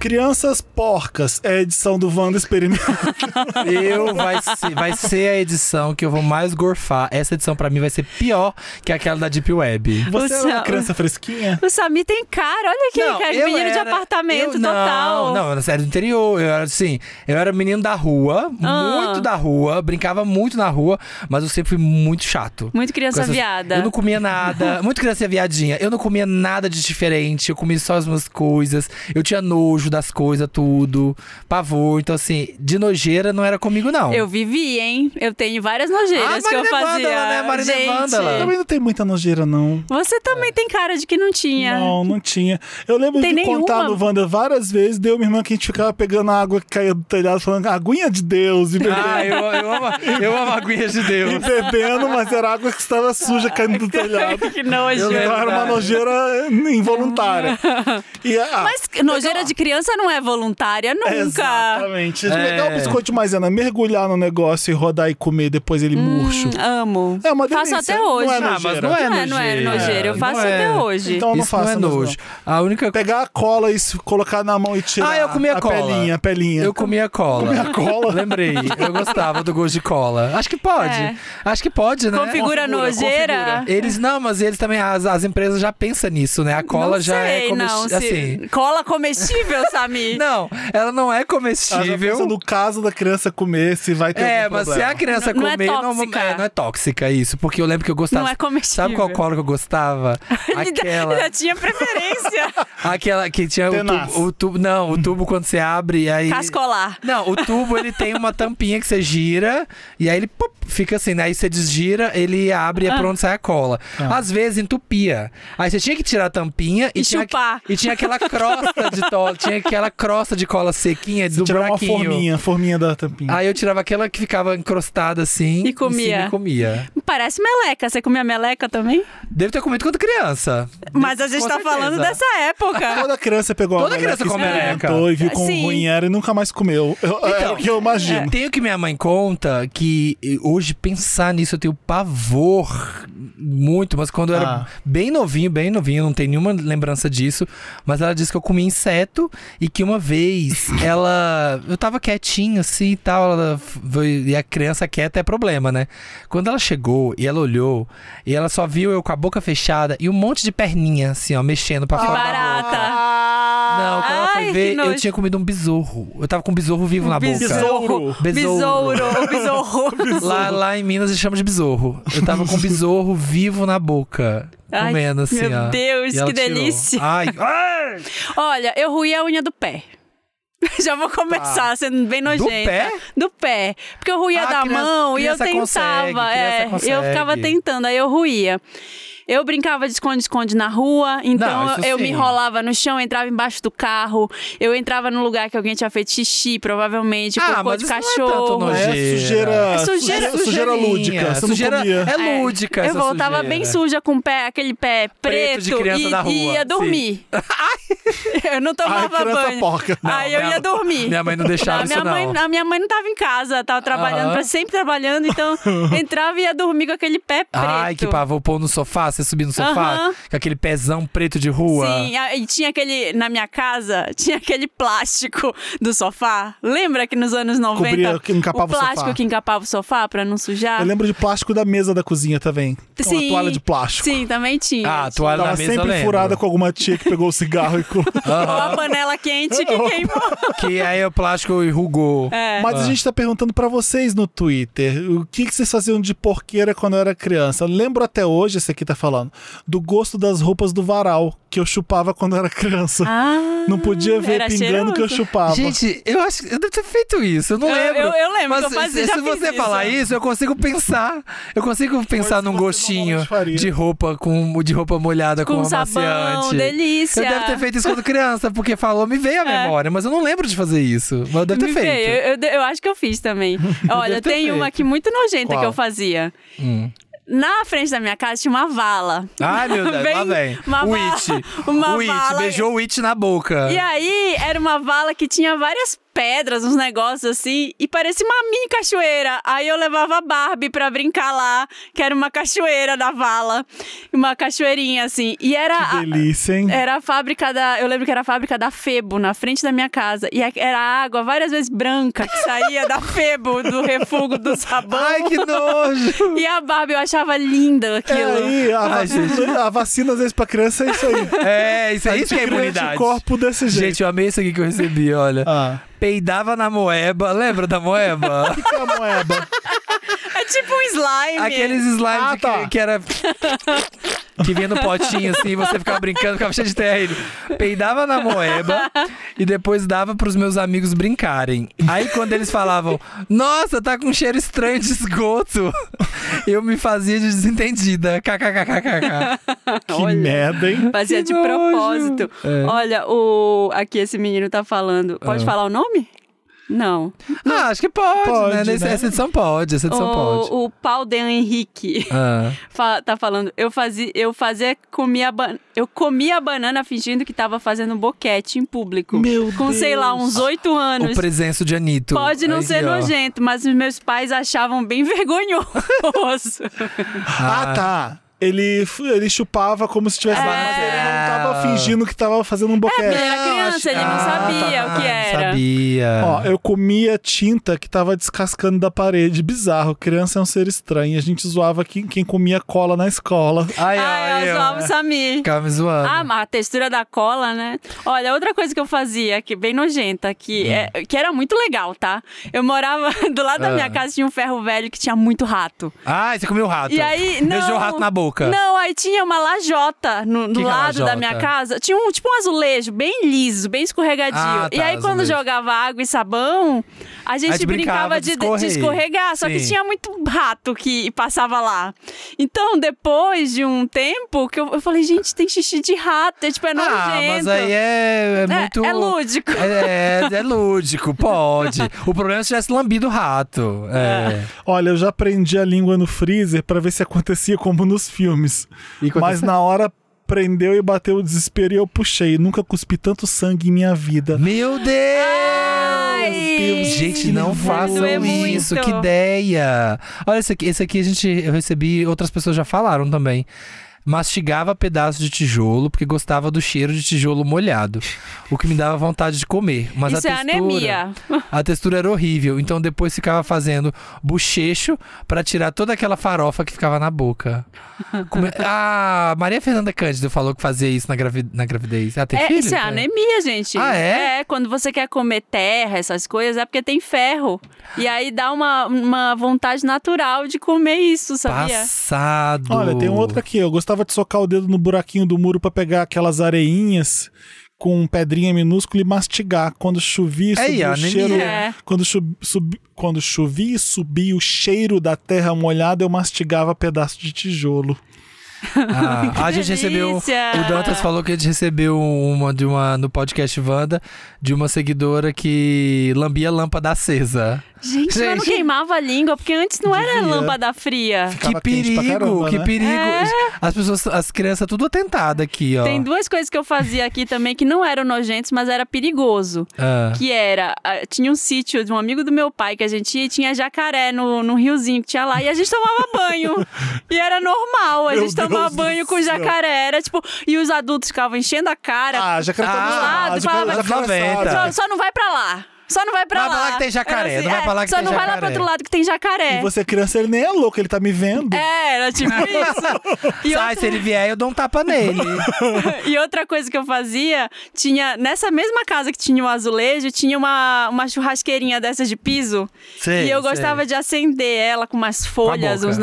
Crianças Porcas é a edição do Wanda Experimento. Eu vai ser, vai ser a edição que eu vou mais gorfar. Essa edição pra mim vai ser pior que aquela da Deep Web. Você O é uma criança fresquinha? O Samir tem cara, olha aqui, Não, cara, eu menino de era- apartamento eu- total. Não, não, eu era série do interior. Eu era assim, eu era menino da rua, Ah. muito da rua, brincava muito na rua, mas eu sempre fui muito chato. Muito criança essas- viada. Eu não comia nada. Muito criança viadinha. Eu não comia nada de diferente. Eu comia só as minhas coisas. Eu tinha nojo das coisas, tudo. Pavor. Então, assim, de nojeira não era comigo, não. Eu vivi, hein? Eu tenho várias nojeiras Ah, que eu fazia. Vândala, né? Marina Gente, Vândala. Também não tem muita nojeira, não. Você também tem cara de que não tinha. Não, não tinha. Eu lembro Tem de contar nenhuma? no Wanda várias vezes, deu minha irmã que a gente ficava pegando a água que caía do telhado, falando aguinha de Deus, e bebendo, Ah, eu, eu amo, eu amo aguinhas de e Deus. bebendo, mas era água que estava suja caindo do telhado. que nojo. Então era uma nojeira involuntária. E, ah, Mas nojeira de criança não é voluntária, nunca. Exatamente. É. Legal o biscoito de maisena, mergulhar no negócio e rodar e comer depois ele murcho. Amo. É uma Faço delícia. até hoje. Não é Ah, mas nojeira. não é Não é, não é nojeira. nojeira. Eu Não faço é. até hoje. Então não Isso não é nojo. A única Pegar a cola e colocar na mão e tirar Ah, eu comia a cola. pelinha, a pelinha. Eu comia cola. Comia cola? Lembrei. Eu gostava do gosto de cola. Acho que pode. É. Acho que pode, né? Configura Configura, nojeira. Eles não, mas eles também, as, as empresas já pensam nisso, né? A cola não já sei, é não. comestível. Assim. Cola comestível, Samir? Não, ela não é Ela já pensa comestível. no caso da criança comer, se vai ter É, algum mas se problema. a criança Não- não é comer, não, tóxica. é, não é tóxica isso. Porque eu lembro que eu gostava. Não é comestível. Sabe qual cola que eu gostava? Aquela. já tinha preferência. aquela que tinha o tubo, o tubo. Não, o tubo quando você abre e aí. Cascolar. Não, o tubo ele tem uma tampinha que você gira e aí ele pop, fica assim, né? Aí você desgira, ele abre e é Ah. por onde sai a cola. Às vezes entupia. Aí você tinha que tirar a tampinha e, E tinha, chupar. e tinha aquela crosta de cola, tinha aquela crosta de cola sequinha do Tirar uma forminha, a forminha da tampinha. Aí eu tirava aquela que ficava encrostada assim E comia. e comia. Parece meleca. Você comia meleca também? Devo ter comido quando criança. Mas a gente Com tá certeza. falando dessa época. Toda criança pegou Toda a criança come meleca. e viu quão Sim. ruim era e nunca mais comeu. Eu, é Então, o que eu imagino. Tenho que minha mãe conta que eh, hoje pensar nisso eu tenho pavor muito, mas quando eu era Ah. bem novinho, bem novinho, não tenho nenhuma lembrança disso, mas ela disse que eu comia inseto e que uma vez ela eu tava quietinho assim e tal, ela e a criança quieta é problema, né? Quando ela chegou e ela olhou e ela só viu eu com a boca fechada e um monte de perninha assim, ó, mexendo pra fora. da boca. Não, quando ela Ai, foi que ver, eu nojo. tinha comido um besouro. Eu tava com um besouro vivo na boca. Besouro. Besouro. Besouro. Besouro. Lá, lá em Minas eles chamam de besouro. Eu tava com um besouro vivo na boca. Ai, comendo assim, meu ó. Deus, E ela que tirou. delícia. Ai, ai! Olha, eu ruí a unha do pé. Já vou começar sendo bem nojenta. pé? Do pé. Porque eu ruía Ah, da criança- mão e eu criança tentava. consegue, é, eu consegue. ficava tentando, aí eu ruía. Eu brincava de esconde-esconde na rua, então Não, eu sim. me enrolava no chão, entrava embaixo do carro, eu entrava num lugar que alguém tinha feito xixi, provavelmente, Ah, cocô mas de isso não é cachorro. tanto É nojeira. sujeira, É sujeira- sujeira, sujeira lúdica. Sujeira não comia. é lúdica eu essa voltava sujeira. bem suja com o pé, aquele pé Preto preto, de criança e, e ia dormir. eu não tomava Ai, banho. porca. Não, Aí eu minha- ia dormir. minha mãe não deixava minha isso, não. Mãe, a minha mãe não tava em casa, tava trabalhando, Aham. pra- sempre trabalhando, então entrava e ia dormir com aquele pé preto. Ai, que pavor pôr no sofá, você subir no sofá, Aham. com aquele pezão preto de rua. Sim, e tinha aquele, na minha casa, tinha aquele plástico do sofá. Lembra que nos anos 90 Cobria, que encapava o o plástico sofá. que encapava o sofá pra não sujar? Eu lembro de plástico da mesa da cozinha também. Uma Sim. toalha de plástico. Sim, também tinha. Ah, a toalha Tava na mesa sempre lembro. furada com alguma tia que pegou o cigarro e colocou. Ou a panela quente que queimou. Que aí o plástico enrugou. É. Mas a gente tá perguntando pra vocês no Twitter o que, que vocês faziam de porqueira quando eu era criança. Eu lembro até hoje, esse aqui tá falando, do gosto das roupas do varal que eu chupava quando era criança. Ah, Não podia ver pingando que eu cheiroso. chupava. Gente, eu acho que eu devo ter feito isso, eu não Eu- lembro. eu- eu lembro Mas que eu fazia, se, já se fiz você isso. falar isso, eu consigo pensar. Eu consigo pensar num gostinho de roupa com de roupa molhada com, Com amaciante. sabão, delícia. Eu devo ter feito isso quando criança, porque falou, me veio a É. memória, mas eu não lembro de fazer isso. Mas eu devo ter Me feito. veio. Eu, eu- eu acho que eu fiz também. Olha, tem uma feito. aqui muito nojenta Qual? que eu fazia. Hum. Na frente da minha casa tinha uma vala. Ai, meu Deus, lá vem. uma O vala- It. Uma o It, vala. beijou o It na boca. E aí, era uma vala que tinha várias pedras, uns negócios assim, e parecia uma mini cachoeira. Aí eu levava a Barbie pra brincar lá, que era uma cachoeira da vala. Uma cachoeirinha, assim. E era. a- Delícia, hein? era a fábrica da. Eu lembro que era a fábrica da Febo, na frente da minha casa. E a- era água várias vezes branca que saía da Febo, do refúgio do sabão. Ai, que nojo! E a Barbie eu achava linda É aquilo. aí, a, Ai, vacina, a vacina às vezes pra criança é isso aí. É, isso, é isso que é imunidade. corpo desse jeito. Gente, eu amei isso aqui que eu recebi, olha. Ah. Peidava na moeba. Lembra da moeba? O que é a moeba? Tipo um slime. Aqueles slimes Ah, que, tá. que era. Que vinha no potinho assim, você ficava brincando, ficava cheio de terra. Ele peidava na moeba e depois dava pros meus amigos brincarem. Aí quando eles falavam, nossa, tá com um cheiro estranho de esgoto, eu me fazia de desentendida. KKKKK. Que Olha. merda, hein? Fazia de Que nojo. propósito. É. Olha, o aqui esse menino tá falando. Pode Ah. falar o nome? Não. Ah, acho que pode, Pode, né? Nesse- né? Essa edição pode, essa edição pode. O, o Paulo de Henrique Ah. fa- tá falando. Eu fazia, eu fazia, comia, eu comia a banana fingindo que tava fazendo boquete em público. Meu Com, sei lá, Deus. uns oito O anos. presenço de Anitta. Pode não Aí, ser ó. nojento, mas meus pais achavam bem vergonhoso. Ah, tá. Ele, ele chupava como se tivesse. É. Mas ele não tava fingindo que tava fazendo um boquete. Ele era criança, ele não Ah, sabia tá. o que era. Sabia. Ó, eu comia tinta que tava descascando da parede. Bizarro. Criança é um ser estranho. A gente zoava quem, quem comia cola na escola. Ai, Ai, ai, eu ó. zoava o Samir. Ficava me zoando. Ah, mas a textura da cola, né? Olha, outra coisa que eu fazia, que bem nojenta, que, é, que era muito legal, tá? Eu morava do lado da Hum. Ah. minha casa, tinha um ferro velho que tinha muito rato. Ai, você comeu o rato. E aí, não. Beijou o rato na boca. Não, aí tinha uma lajota no, do Que que é lado da lajota? minha casa. Tinha um tipo um azulejo bem liso, bem escorregadio. Ah, e tá, aí, quando azulejo. jogava água e sabão, a gente gente brincava brincava de de, de escorregar. Só que Sim. tinha muito rato que passava lá. Então, depois de um tempo, que eu, eu falei, gente, tem xixi de rato. É tipo, é nojento. Ah, mas aí é, é É- muito. é lúdico. É, é lúdico, pode. O problema é se tivesse lambido o rato. É. Olha, eu já prendi a língua no freezer pra ver se acontecia como nos filmes. E Mas na hora prendeu e bateu o desespero e eu puxei. Nunca cuspi tanto sangue em minha vida. Meu Deus! Ai, Gente, não nervoso. façam Doeu isso, muito. que ideia! Olha, esse aqui, esse aqui a gente eu recebi, outras pessoas já falaram também. Mastigava pedaços de tijolo porque gostava do cheiro de tijolo molhado, o que me dava vontade de comer. Mas Isso a é textura, anemia. A textura era horrível, então depois ficava fazendo bochecho pra tirar toda aquela farofa que ficava na boca. Come... Ah, Maria Fernanda Cândido falou que fazia isso na, gravi... na gravidez. Ah, tem É, filho? isso é anemia, gente. Ah, é? É, quando você quer comer terra, essas coisas, é porque tem ferro. E aí dá uma, uma vontade natural de comer isso, sabia? Passado. Olha, tem um outro aqui. Eu gostava de socar o dedo no buraquinho do muro pra pegar aquelas areinhas com pedrinha minúscula e mastigar. Quando chovia e Aí, subia o cheiro. É. Quando, chu- sub- quando chovia e subia o cheiro da terra molhada, eu mastigava pedaço de tijolo. Ah, a gente recebeu. O Dantas falou que a gente recebeu uma de uma no podcast Wanda de uma seguidora que lambia lâmpada acesa. Gente, mas não Gente. queimava a língua, porque antes não era Devia. lâmpada fria. Ficava que quente pra perigo, caramba, que né? perigo. É. As pessoas, as crianças tudo atentado aqui, ó. Tem duas coisas que eu fazia aqui também que não eram nojentos, mas era perigoso. Ah. Que era, ah, tinha um sítio de um amigo do meu pai que a gente ia e tinha jacaré no, no riozinho que tinha lá e a gente tomava banho. e era normal, a Meu gente tomava Deus banho com jacaré. Era tipo, e os adultos ficavam enchendo a cara. Ah, já quero Ah, ah, já falava- já Aproveita. só, só não vai pra lá. Só não vai pra Vai lá. pra lá que tem jacaré, Era não vai pra lá que só tem não vai lá jacaré. pro outro lado que tem jacaré. E você criança, ele nem é louco, ele tá me vendo. É, era tipo isso. E Sai, se ele vier, eu dou um tapa nele. E outra coisa que eu fazia, tinha nessa mesma casa que tinha o azulejo, tinha uma, uma churrasqueirinha dessas de piso. Sei, e eu sei. gostava de acender ela com umas folhas, uns ah.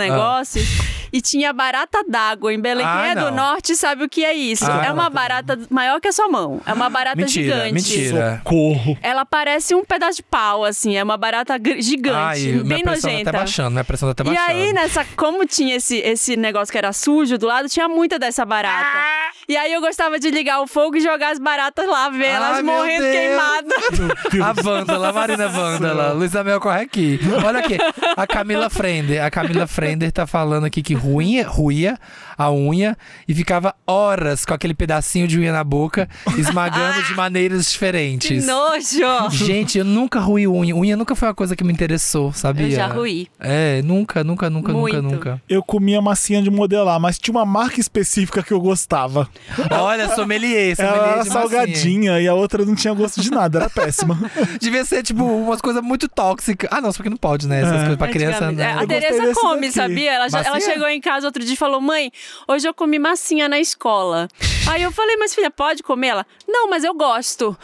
E tinha barata d'água em Belém. Ah, Quem é não. do norte sabe o que é isso. Ah, é uma barata maior que a sua mão. É uma barata Mentira, gigante. mentira. Socorro. Ela parece um pedaço de pau, assim. É uma barata gigante, Ai, minha bem pressão nojenta. tá até baixando, minha pressão tá até E baixando. aí, nessa, como tinha esse, esse negócio que era sujo do lado, tinha muita dessa barata. E aí eu gostava de ligar o fogo e jogar as baratas lá, ver elas Ai, meu morrendo queimadas. A Vândala, a Marina Vândala. Luísa Mel corre aqui. Olha aqui, a Camila Frender. A Camila Frender tá falando aqui que ruía, ruía a unha e ficava horas com aquele pedacinho de unha na boca, esmagando de maneiras Que diferentes. nojo! Gente, eu nunca ruí unha. Unha nunca foi uma coisa que me interessou, sabia? Eu já ruí. É, nunca, nunca, nunca, Muito. nunca, nunca. Eu comia massinha de modelar, mas tinha uma marca específica que eu gostava. Olha, sommelier, sommelier Ela era de massinha. salgadinha e a outra não tinha gosto de nada, era péssima. Devia ser, tipo, umas coisas muito tóxicas. Ah, não, só que não pode, né? Essas É. coisas pra criança. Antigamente. Né? É, a Tereza come, daqui. sabia? Ela, já- ela chegou em casa outro dia e falou: Mãe, hoje eu comi massinha na escola. Aí eu falei, mas filha, pode comer? Ela, não, mas eu gosto.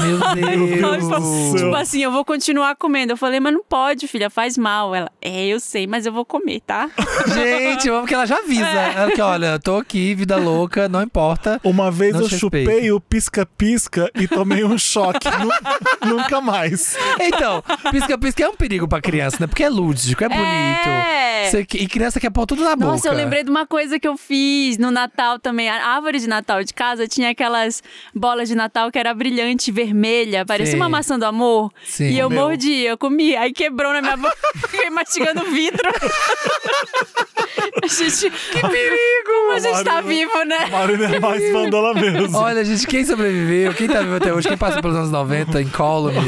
Meu Deus. tipo assim, eu vou continuar comendo. Eu falei, mas não pode, filha, faz mal. Ela, é, eu sei, mas eu vou comer, tá? Gente, amo que ela já avisa. Ela que, olha, tô aqui, vida louca, não importa. Uma vez eu chupei respeito. o pisca-pisca e tomei um choque. Nu- Nunca mais. Então, pisca-pisca é um perigo pra criança, né? Porque é lúdico, é bonito. É. Você- e criança quer pôr tudo na boca. Nossa, eu lembrei de uma coisa que eu fiz no Natal também. A árvore de Natal de casa tinha aquelas bolas de Natal que era brilhante, vermelha, parecia Sim. uma maçã do amor. Sim. E eu Meu. mordi, eu comi, aí quebrou na minha boca, fiquei mastigando vidro. gente, que perigo! Como a gente tá Marina- vivo, né? Marina é mais vandala mesmo. Olha, gente, quem sobreviveu, quem tá vivo até hoje, quem passou pelos anos 90, incólume.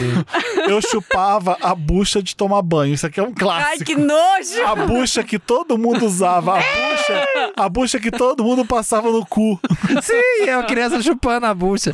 Eu chupava a bucha de tomar banho. Isso aqui é um Ai, clássico. que nojo! A bucha que todo mundo usava. A bucha, a bucha que todo mundo passava no cu. Sim, é uma criança chupando a bucha.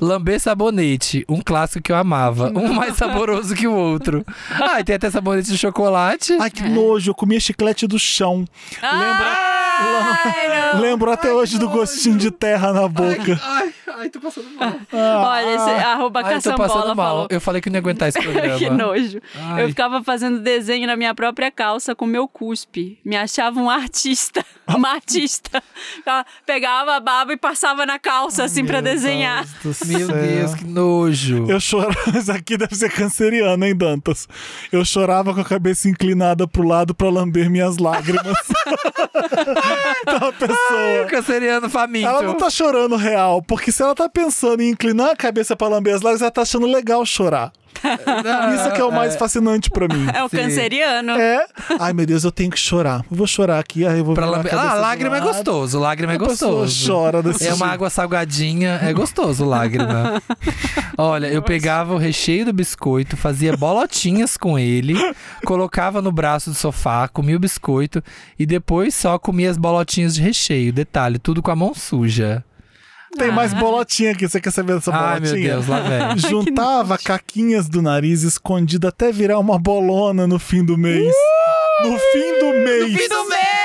Lamber sabonete, um clássico que eu amava. Um mais saboroso que o outro. Ah, e tem até sabonete de chocolate. Ai, que nojo. Eu comia chiclete do chão. Ai, não. Lembro até hoje do gostinho de terra na boca. Ai, ai, tô passando mal. Olha, esse, arroba Ai, tô caçambola passando mal. falou. Eu falei que não ia aguentar esse programa. que nojo. Ai. Eu ficava fazendo desenho na minha própria calça com meu cuspe. Me achava um artista. Uma artista. Ela Pegava a baba e passava na calça, assim, pra desenhar. Deus Meu. Deus, que nojo. Eu chorava. Isso aqui deve ser canceriano, hein, Dantas? Eu chorava com a cabeça inclinada pro lado pra lamber minhas lágrimas. então a pessoa. Canceriano faminto. Ela não tá chorando real, porque se ela tá pensando em inclinar a cabeça pra lamber as lágrimas, ela tá achando legal chorar. Isso que é o mais fascinante pra mim. É o Sim. canceriano. É. Ai, meu Deus, eu tenho que chorar. Eu vou chorar aqui, aí eu vou Pra lamber... Ah, lágrima é gostoso. Lágrima é gostoso. chora desse É uma água salgadinha, é gostoso lágrima. Olha, eu pegava o recheio do biscoito, fazia bolotinhas com ele, colocava no braço do sofá, comia o biscoito e depois só comia as bolotinhas de recheio. Detalhe, tudo com a mão suja. Tem mais bolotinha aqui, você quer saber dessa Ai, meu bolotinha? Deus, lá vem. Juntava caquinhas do nariz escondida até virar uma bolona no fim do mês. No fim do mês. Fim do mês!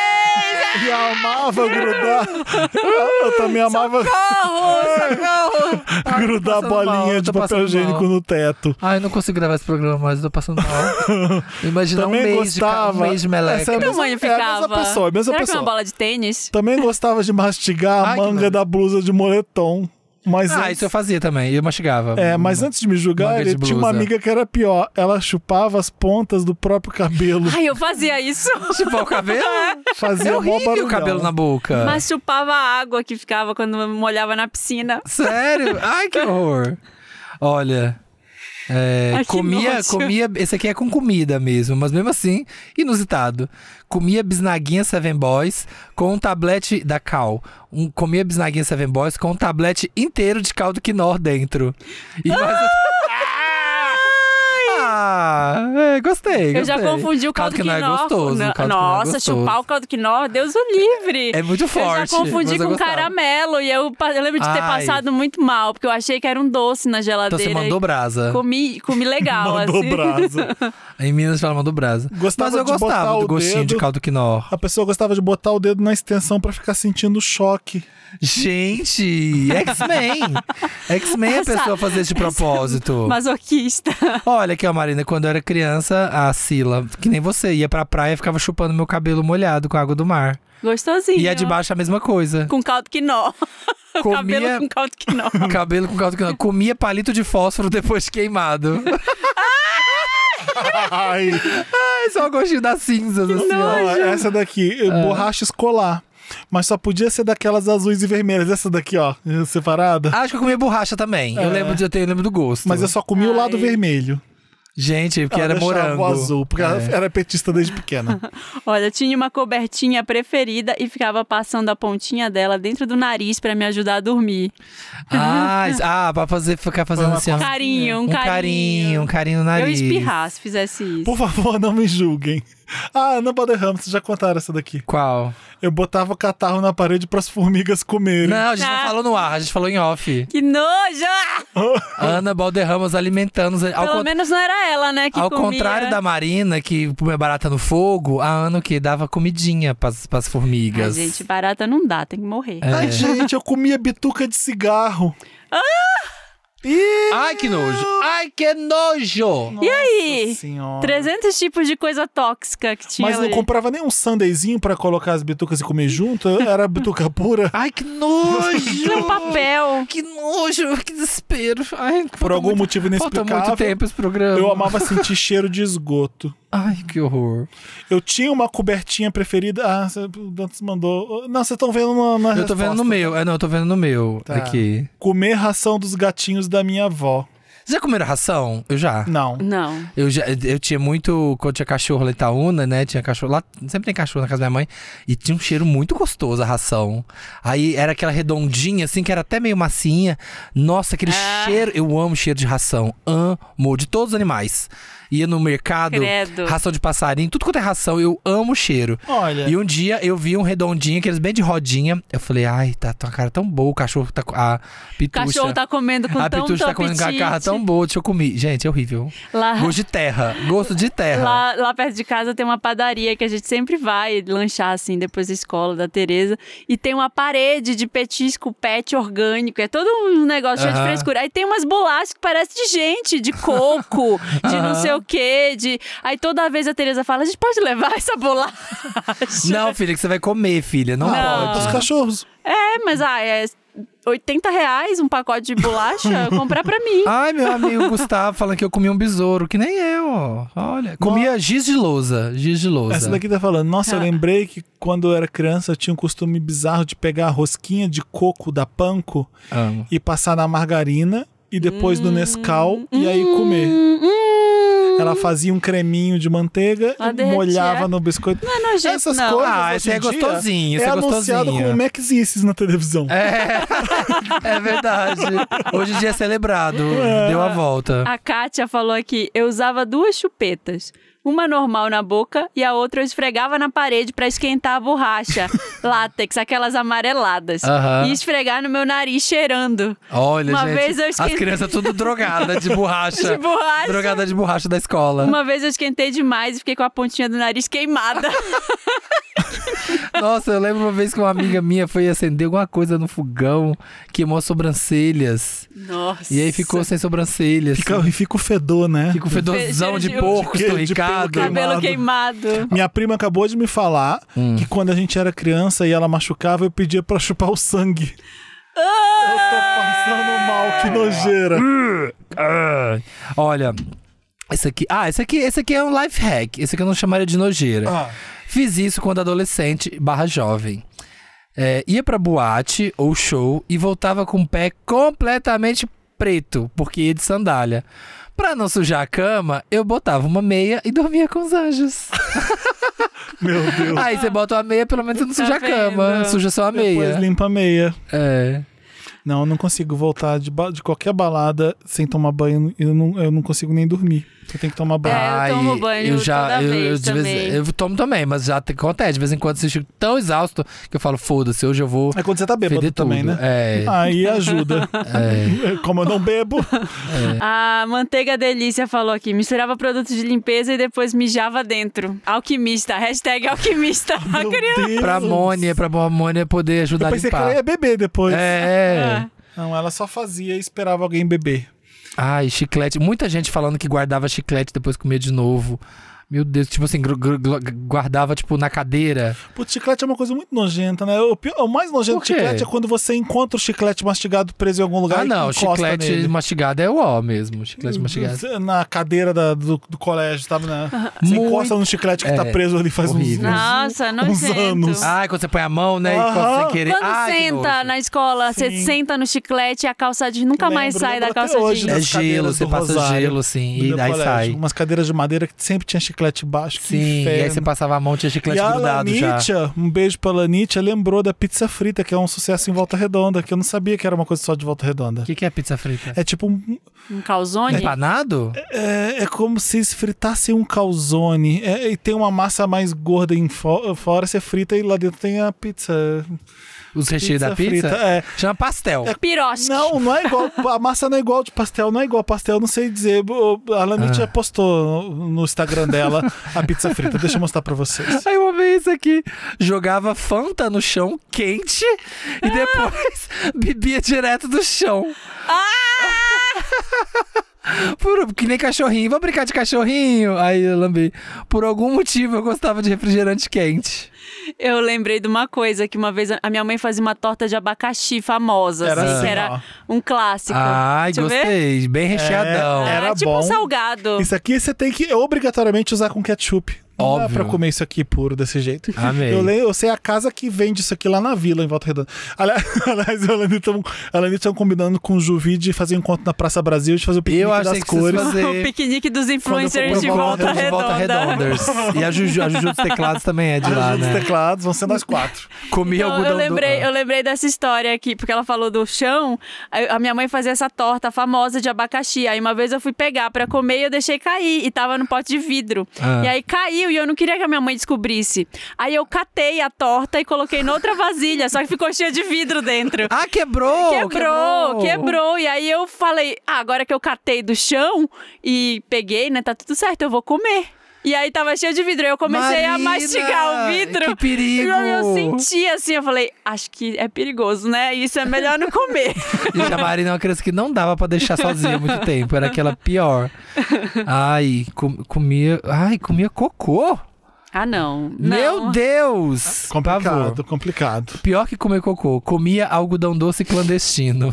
E amava grudar. Eu também amava Socorro! Socorro! grudar mal, bolinha eu de papel higiênico mal. no teto. Ai, não consigo gravar esse programa mais, eu tô passando mal. Imagina um Também mês, de, ca- gostava. um mês de meleca. Essa é a Que mesma- tamanho é a ficava? mesma pessoa, a mesma Será que é pessoa. uma bola de tênis? Também gostava de mastigar a Ai, que manga da blusa de moletom. Mas Ah, antes, isso eu fazia também, eu mastigava. É, mas antes de me julgar, ele tinha uma amiga que era pior. Ela chupava as pontas do próprio cabelo. Ai, eu fazia isso. Chupar o cabelo? Fazia É horrível o cabelo na boca. Mas chupava a água que ficava quando eu molhava na piscina. Sério? Ai, que horror. Olha. É, comia, comia. Esse aqui é com comida mesmo, mas mesmo assim, inusitado. Comia bisnaguinha Seven Boys com um tablete da Cal. Um, comia bisnaguinha Seven Boys com um tablete inteiro de caldo quinor dentro. E mais. Ah, é, gostei, Eu já gostei. confundi o caldo, quinor é quinor. gostoso. Não, caldo é Nossa, gostoso. chupar o caldo quinor, Deus o livre. É muito forte. Eu já confundi com caramelo e eu, eu lembro de ter Ai. passado muito mal, porque eu achei que era um doce na Então geladeira. você mandou brasa. Comi, comi legal, Mandou assim. brasa. Em Minas fala mandou brasa. Gostava Mas eu de gostava o do gostinho de dedo. caldo quinor. A pessoa gostava de botar o dedo na extensão pra ficar sentindo choque. Gente, X-Men. X-Men é a pessoa fazer de propósito. Masoquista. Olha aqui, ó, Marina, quando eu era criança, a Sila, que nem você, ia pra praia e ficava chupando meu cabelo molhado com a água do mar. Gostosinho. E a de baixo a mesma coisa. Com caldo quinó. Comia- Cabelo com caldo quinó. Cabelo com caldo quinor. Comia palito de fósforo depois de queimado. Ai, Ai, só o gostinho das cinzas, assim, ó. ó, essa daqui, Ah. borracha escolar. mas só podia ser daquelas azuis e vermelhas. Essa daqui, ó, separada. Acho que eu comia borracha também. Eu É. lembro de eu ter, eu lembro do gosto. Mas eu só comia o lado Ai. vermelho. Gente, porque Ela era morango. azul, porque ela É. era petista desde pequena. Olha, tinha uma cobertinha preferida e ficava passando a pontinha dela dentro do nariz pra me ajudar a dormir. Ah, ah, pra fazer, ficar fazendo assim. Carinho, um, Um carinho, um carinho no Eu nariz. espirrar se fizesse isso. Por favor, não me julguem. Ah, Ana Balderrama, vocês já contaram essa daqui. Qual? Eu botava o catarro na parede pras formigas comerem. Não, a gente Ah. não falou no ar, a gente falou em off. Que nojo! Ana Balderramos alimentando. os- Pelo con- menos não era ela, né, que ao comia. contrário da Marina, que comia barata no fogo, a Ana o que dava comidinha pras, pras Ai, formigas. gente, barata não dá, tem que morrer. É. Ai, gente, eu comia bituca de cigarro. Ah! Ih, Ai, que nojo! Ai, que nojo! E aí? Nossa senhora. 300 tipos de coisa tóxica que tinha Mas não ali. comprava nem um sandeizinho pra colocar as bitucas e comer junto? Era bituca pura? Ai, que nojo! Um papel. Que nojo, que desespero. Ai, Por falta algum muito- motivo Falta inexplicável. muito tempo esse programa. Eu amava sentir cheiro de esgoto. Ai, que horror. Eu tinha uma cobertinha preferida. Ah, o Dantas mandou. Não, vocês estão vendo na, na Eu tô vendo no resposta. meu. É, não, eu tô vendo no meu. Tá. Aqui. Comer ração dos gatinhos da minha avó. Já comeram ração? Eu já. Não. Não. Eu, já, eu tinha muito. Quando tinha cachorro lá em Itaúna, né? Tinha cachorro. Lá sempre tem cachorro na casa da minha mãe. E tinha um cheiro muito gostoso a ração. Aí era aquela redondinha, assim, que era até meio massinha. Nossa, aquele Ah. cheiro. Eu amo cheiro de ração. Amo. De todos os animais. Ia no mercado, Credo. ração de passarinho, tudo quanto é ração, eu amo o cheiro. Olha. E um dia eu vi um redondinho, aqueles bem de rodinha. Eu falei, ai, tá, tá uma cara tão boa. O cachorro tá. com- A O pitucha. cachorro tá comendo com a tão pitucha tá comendo com a cara tão boa. Deixa eu comer. Gente, é horrível. Lá, Gosto de terra. Gosto de terra. lá, lá perto de casa tem uma padaria que a gente sempre vai lanchar, assim, depois da escola da Tereza. E tem uma parede de petisco pet orgânico. É todo um negócio cheio de frescura. Aí tem umas bolachas que parecem de gente, de coco, de não Aham. sei o quê. De... Aí toda vez a Tereza fala, a gente pode levar essa bolacha? Não, filha, que você vai comer, filha. Não, Não. Os pode. cachorros. É, mas ah, é 80 reais um pacote de bolacha, comprar pra mim. Ai, meu amigo Gustavo falando que eu comi um besouro, que nem eu. Olha, comia giz de lousa. Giz de lousa. Essa daqui tá falando. Nossa, eu Ah. lembrei que quando eu era criança eu tinha um costume bizarro de pegar a rosquinha de coco da Panko Amo. e passar na margarina e depois no Nescau e aí comer. Hum, hum. Ela fazia um creminho de manteiga Ela e derretia. molhava no biscoito. Não é nojento, Essas não. coisas. Ah, hoje esse é em dia, gostosinho, esse é é anunciado gostosinho. como Maxices na televisão. É, é verdade. Hoje em dia é celebrado. Deu a volta. A Kátia falou aqui: eu usava duas chupetas. Uma normal na boca e a outra eu esfregava na parede pra esquentar a borracha. látex, aquelas amareladas. Aham. E esfregar no meu nariz cheirando. Olha, Uma gente. vez eu As esqueci- crianças tudo drogadas de borracha. De borracha. Drogada de borracha da escola. Uma vez eu esquentei demais e fiquei com a pontinha do nariz queimada. Nossa, eu lembro uma vez que uma amiga minha foi acender alguma coisa no fogão, queimou as sobrancelhas. Nossa. E aí ficou sem sobrancelhas. Fica, e fica o fedor, né? Fica o fedorzão de de- porco de de esturricado. pelo Cabelo queimado. Minha prima acabou de me falar Hum. que quando a gente era criança e ela machucava, eu pedia pra chupar o sangue. Ah! Eu tô passando mal, que nojeira. Ah, Olha, esse aqui. Ah, esse aqui, esse aqui é um life hack. Esse aqui eu não chamaria de nojeira. Ah. Fiz isso quando adolescente barra jovem. É, ia pra boate ou show e voltava com o pé completamente preto, porque ia de sandália. Pra não sujar a cama, eu botava uma meia e dormia com os anjos. Meu Deus. Aí você bota uma meia, pelo menos você não suja a Tá cama. vendo? Suja só a Depois meia. limpa a meia. É. Não, eu não consigo voltar de, ba- de qualquer balada sem tomar banho. Eu não, eu não consigo nem dormir. Eu tenho que tomar banho. É, eu tomo banho eu já, toda eu, vez eu, de vez- também. eu tomo também, mas já te- acontece. De vez em quando eu fico tão exausto que eu falo, foda-se, hoje eu vou É quando você tá bêbado também, tudo. né? É. Aí ajuda. Como eu não bebo. A Manteiga Delícia falou aqui: misturava produtos de limpeza e depois mijava dentro. Alquimista. Hashtag alquimista. A Meu. Deus. Pra Mônia, pra Mônia poder ajudar Eu a pensei que ela limpar. ia beber depois. É. Ah. Não, ela só fazia e esperava alguém beber. Ai, chiclete. Muita gente falando que guardava chiclete depois comia de novo. Meu Deus, tipo assim, guardava, tipo, na cadeira. Putz, chiclete é uma coisa muito nojenta, né? O, pior- o mais nojento de quê? chiclete é quando você encontra o chiclete mastigado preso em algum lugar ah, e não, encosta chiclete nele. mastigado é o ó mesmo. Chiclete mastigado. Na cadeira da- do, do colégio, sabe? Né? Você Muito- encosta no chiclete que tá É, preso ali faz uns, horrível. uns, Nossa, uns nojento. anos. Ai, quando você põe a mão, né? E quando você querer. Quando Ai, que senta nojo. na escola, você Sim. senta no chiclete e a calça jeans nunca mais Lembro, sai da calça jeans. É gelo, você do passa Rosário, gelo, assim, do e aí colégio. sai. Umas cadeiras de madeira que sempre tinha chiclete baixo. que Sim, e aí você passava a mão, tinha chiclete E a grudado já. Lanitia, um beijo pra Lanitia, lembrou da pizza frita, que é um sucesso em Volta Redonda, que eu não sabia que era uma coisa só de Volta Redonda. O que, que é pizza frita? É tipo um, Um calzone? Empanado? É, é como se eles fritassem um calzone. É, e tem uma massa mais gorda em fo- fora, você frita e lá dentro tem a pizza. Os recheios da pizza? frita. É. Chama pastel. Piroche. Não, não é igual. A massa não é igual de pastel, não é igual pastel, não sei dizer. A Lanit Ah. postou no Instagram dela a pizza frita. Deixa eu mostrar pra vocês. Aí uma vez aqui, jogava Fanta no chão, quente, e depois bebia direto do chão. Por, que nem cachorrinho. Vamos brincar de cachorrinho? Aí eu lambi. Por algum motivo eu gostava de refrigerante quente. Eu lembrei de uma coisa, que uma vez a minha mãe fazia uma torta de abacaxi famosa, Era assim, assim, que era um clássico. Ai, Deixa eu ver. gostei. Bem recheadão. É, era ah, tipo bom. um salgado. Isso aqui você tem que obrigatoriamente usar com ketchup. Não dá Óbvio. pra comer isso aqui puro desse jeito. Amei. Eu, leio, eu sei a casa que vende isso aqui lá na vila, em Volta Redonda. Ali- Aliás, a Lanita tão- a estão combinando com o Juvi de fazer um encontro na Praça Brasil, de fazer o piquenique Eu achei das que vocês cores. fazer O piquenique dos influencers de volta, Volta- de volta redonda. redonders. E a Juju, a Juju dos teclados também é de lá, Os né? teclados vão ser nós quatro. Comia Então, algodão eu, lembrei, do... eu lembrei dessa história aqui, porque ela falou do chão. A minha mãe fazia essa torta famosa de abacaxi. Aí uma vez eu fui pegar pra comer e eu deixei cair. E tava no pote de vidro. Ah. E aí caiu e eu não queria que a minha mãe descobrisse. Aí eu catei a torta e coloquei noutra vasilha, só que ficou cheia de vidro dentro. Ah, quebrou! Quebrou, quebrou, E aí eu falei, ah, agora que eu catei do chão e peguei, né, tá tudo certo, eu vou comer. E aí tava cheio de vidro, aí eu comecei a Marina, mastigar o vidro. que perigo! E eu, senti assim, eu falei, acho que é perigoso, né? Isso é melhor não comer. E a Marina é uma criança que não dava pra deixar sozinha muito tempo. Era aquela pior. Ai, com- comia. Ai, comia cocô. Ah, não. não. Meu Deus! Complicado, complicado. Pior que comer cocô. Comia algodão doce clandestino.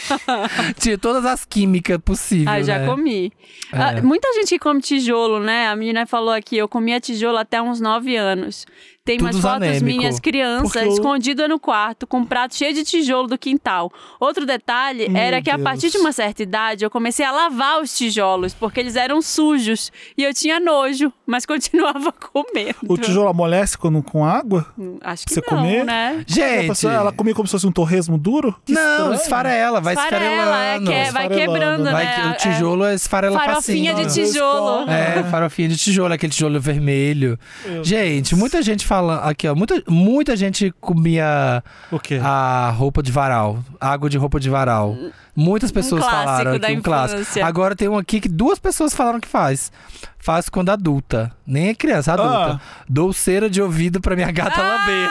Tinha todas as químicas possíveis. Ah, já né? comi. É. Ah, muita gente que come tijolo, né? A menina falou aqui, eu comia tijolo até uns 9 anos. Tem umas Tudo fotos anêmico. minhas, criança, Porque eu- escondida no quarto, com um prato cheio de tijolo do quintal. Outro detalhe Meu era que a Deus. partir de uma certa idade eu comecei a lavar os tijolos, porque eles eram sujos. E eu tinha nojo, mas continuava comendo. O tijolo amolece quando, com água? Acho que Você não, comer? né? A Gente. pessoa, ela comia como se fosse um torresmo duro? Que Não, esfarela, vai Esfarela, é, esfarelando. que- vai Esfarelando. quebrando, Vai né? que- É- o tijolo é esfarela Farofinha facinho. de tijolo. É, farofinha de tijolo, aquele tijolo vermelho. Gente, muita gente fala. Aqui, ó. Muita, muita gente comia O quê? a roupa de varal. Água de roupa de varal. Muitas pessoas clássico falaram aqui, um clássico. Agora tem um aqui que duas pessoas falaram que faz. Faz quando adulta. Nem é criança, adulta. Dou cera de ouvido pra minha gata lamber.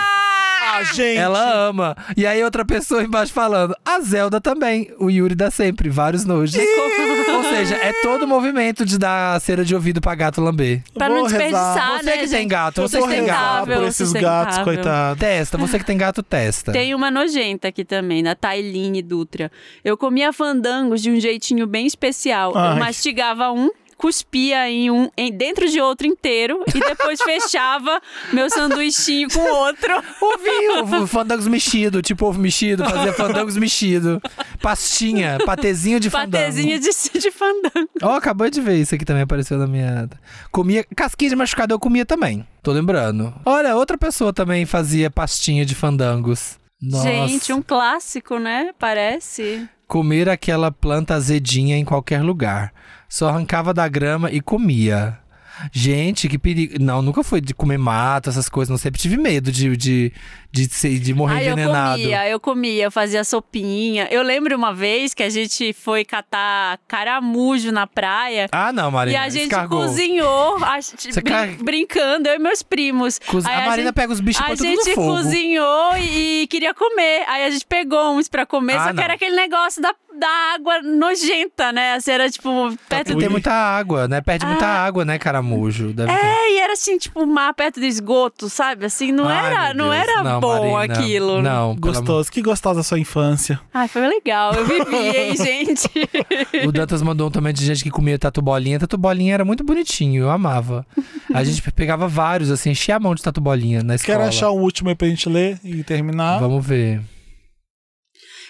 Ah, gente! Ela ama. E aí outra pessoa embaixo falando, a Zelda também. O Yuri dá sempre, vários nojos. Ou seja, é todo o movimento de dar cera de ouvido pra gato lamber. Pra Vou não rezar. desperdiçar, Você né, que tem gente? gato, você Vou que tem gato. por esses sustentável. gatos, coitados. Testa, você que tem gato, testa. Tem uma nojenta aqui também, da Tailine Dutra. Eu comia fandangos de um jeitinho bem especial. Ai. Eu mastigava um, cuspia em um em, dentro de outro inteiro e depois fechava meu sanduichinho com outro. Ouvi o fandangos mexido, tipo ovo mexido, fazia fandangos mexido. Pastinha, patezinho de fandango. Patezinha de, de fandango. Ó, acabou de ver isso aqui também apareceu na minha. Comia. Casquinha de machucado eu comia também. Tô lembrando. Olha, outra pessoa também fazia pastinha de fandangos. Nossa. Gente, um clássico, né? Parece. Comer aquela planta azedinha em qualquer lugar. Só arrancava da grama e comia. Gente, que perigo. Não, nunca foi de comer mato, essas coisas. Não sempre tive medo de, de, de, ser, de morrer Aí eu envenenado. comia, eu comia, eu fazia sopinha. Eu lembro uma vez que a gente foi catar caramujo na praia. Ah, não, Marina. E a gente escargou. cozinhou, a gente brin- car- brincando, eu e meus primos. Cozi- Aí A Marina gente- pega os bichos A põe tudo no gente fogo. cozinhou e, queria comer. Aí a gente pegou uns pra comer, Ah, só que não. era aquele negócio da, da água nojenta, né? Assim, era tipo, perto Tem do. muita água, né? Perde muita água, né, caramujo? Deve ter. É, e era assim, tipo, mar perto do esgoto, sabe? Assim, não Ai, era, não era Não, bom Marina, aquilo. Não, Gostoso. Que gostosa a sua infância. Ai, foi legal. Eu vivi, hein, gente? O Dantas mandou um também de gente que comia tatu bolinha. Tatu bolinha era muito bonitinho, eu amava. A gente pegava vários, assim, enchia a mão de tatu bolinha na escola. Quero achar um último aí pra gente ler e terminar. Vamos ver.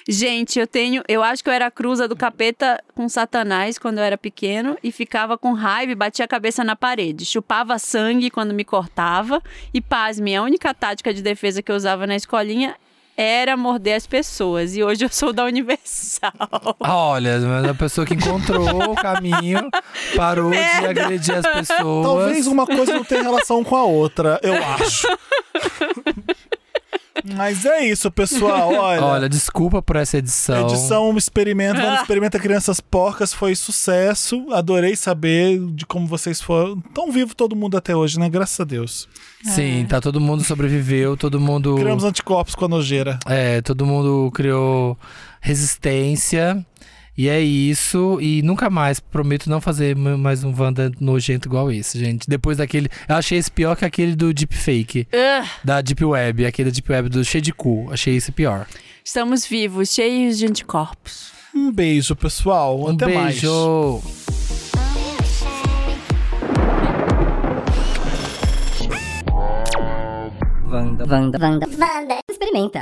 Gente, eu tenho. Eu acho que eu era a cruza do capeta com Satanás quando eu era pequeno e ficava com raiva e batia a cabeça na parede. Chupava sangue quando me cortava. E, pasme, a única tática de defesa que eu usava na escolinha era morder as pessoas. E hoje eu sou da Universal. Ah, Olha, mas a pessoa que encontrou o caminho parou de agredir as pessoas. Talvez uma coisa não tenha relação com a outra, eu acho. Mas é isso, pessoal. Olha, Olha, desculpa por essa edição. edição um experimento, Vamos Experimenta Crianças Porcas foi sucesso. Adorei saber de como vocês foram. Tão vivo todo mundo até hoje, né? Graças a Deus. Sim, tá todo mundo sobreviveu, todo mundo. Criamos anticorpos com a nojeira. É, todo mundo criou resistência. E é isso. E nunca mais, prometo não fazer mais um Wanda nojento igual esse, gente. Depois daquele. Eu achei esse pior que aquele do Deepfake. Ugh, Da Deep Web, aquele da Deep Web do cheio de cu. Achei esse pior. estamos vivos, cheios de anticorpos. Um beijo, pessoal. Um Até mais. beijo. Vanda, Vanda, Vanda, Vanda. Experimenta.